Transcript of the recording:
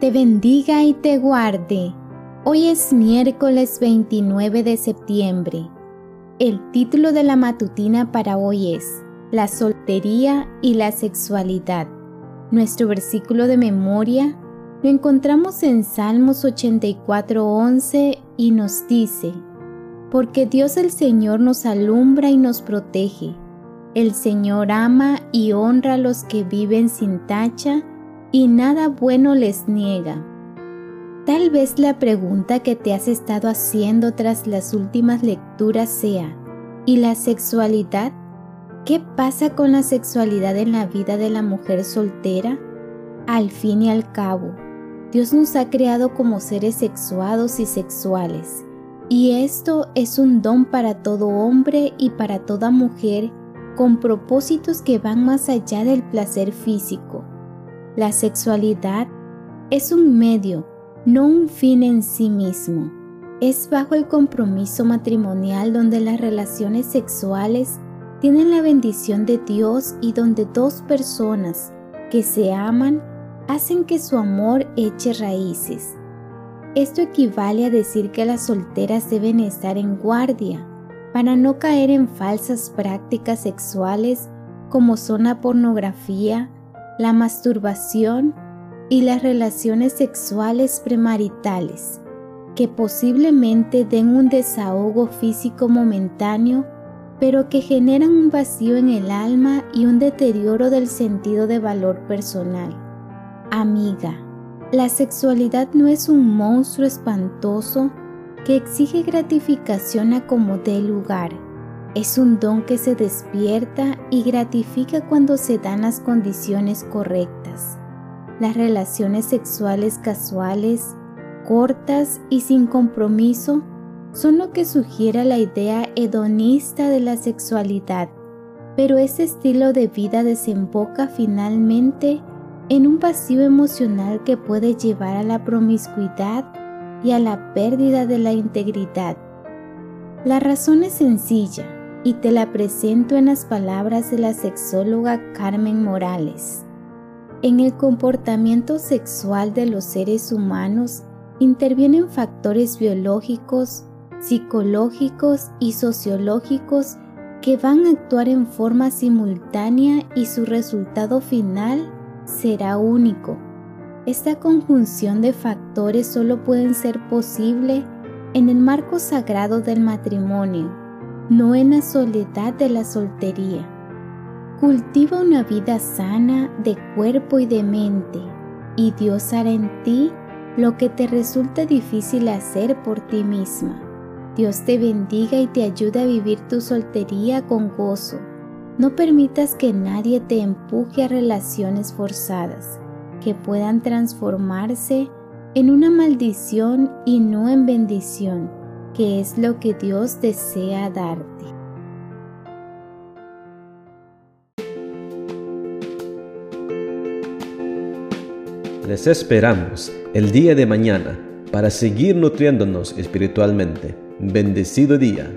te bendiga y te guarde. Hoy es miércoles 29 de septiembre. El título de la matutina para hoy es La soltería y la sexualidad. Nuestro versículo de memoria lo encontramos en Salmos 84:11 y nos dice, Porque Dios el Señor nos alumbra y nos protege. El Señor ama y honra a los que viven sin tacha y nada bueno les niega. Tal vez la pregunta que te has estado haciendo tras las últimas lecturas sea, ¿y la sexualidad? ¿Qué pasa con la sexualidad en la vida de la mujer soltera? Al fin y al cabo, Dios nos ha creado como seres sexuados y sexuales, y esto es un don para todo hombre y para toda mujer con propósitos que van más allá del placer físico. La sexualidad es un medio, no un fin en sí mismo. Es bajo el compromiso matrimonial donde las relaciones sexuales tienen la bendición de Dios y donde dos personas que se aman hacen que su amor eche raíces. Esto equivale a decir que las solteras deben estar en guardia para no caer en falsas prácticas sexuales como son la pornografía, la masturbación y las relaciones sexuales premaritales, que posiblemente den un desahogo físico momentáneo, pero que generan un vacío en el alma y un deterioro del sentido de valor personal. Amiga, la sexualidad no es un monstruo espantoso que exige gratificación a como dé lugar es un don que se despierta y gratifica cuando se dan las condiciones correctas. Las relaciones sexuales casuales, cortas y sin compromiso son lo que sugiere la idea hedonista de la sexualidad, pero ese estilo de vida desemboca finalmente en un vacío emocional que puede llevar a la promiscuidad y a la pérdida de la integridad. La razón es sencilla y te la presento en las palabras de la sexóloga Carmen Morales. En el comportamiento sexual de los seres humanos intervienen factores biológicos, psicológicos y sociológicos que van a actuar en forma simultánea y su resultado final será único. Esta conjunción de factores solo pueden ser posible en el marco sagrado del matrimonio no en la soledad de la soltería. Cultiva una vida sana de cuerpo y de mente, y Dios hará en ti lo que te resulta difícil hacer por ti misma. Dios te bendiga y te ayude a vivir tu soltería con gozo. No permitas que nadie te empuje a relaciones forzadas, que puedan transformarse en una maldición y no en bendición que es lo que Dios desea darte. Les esperamos el día de mañana para seguir nutriéndonos espiritualmente. Bendecido día.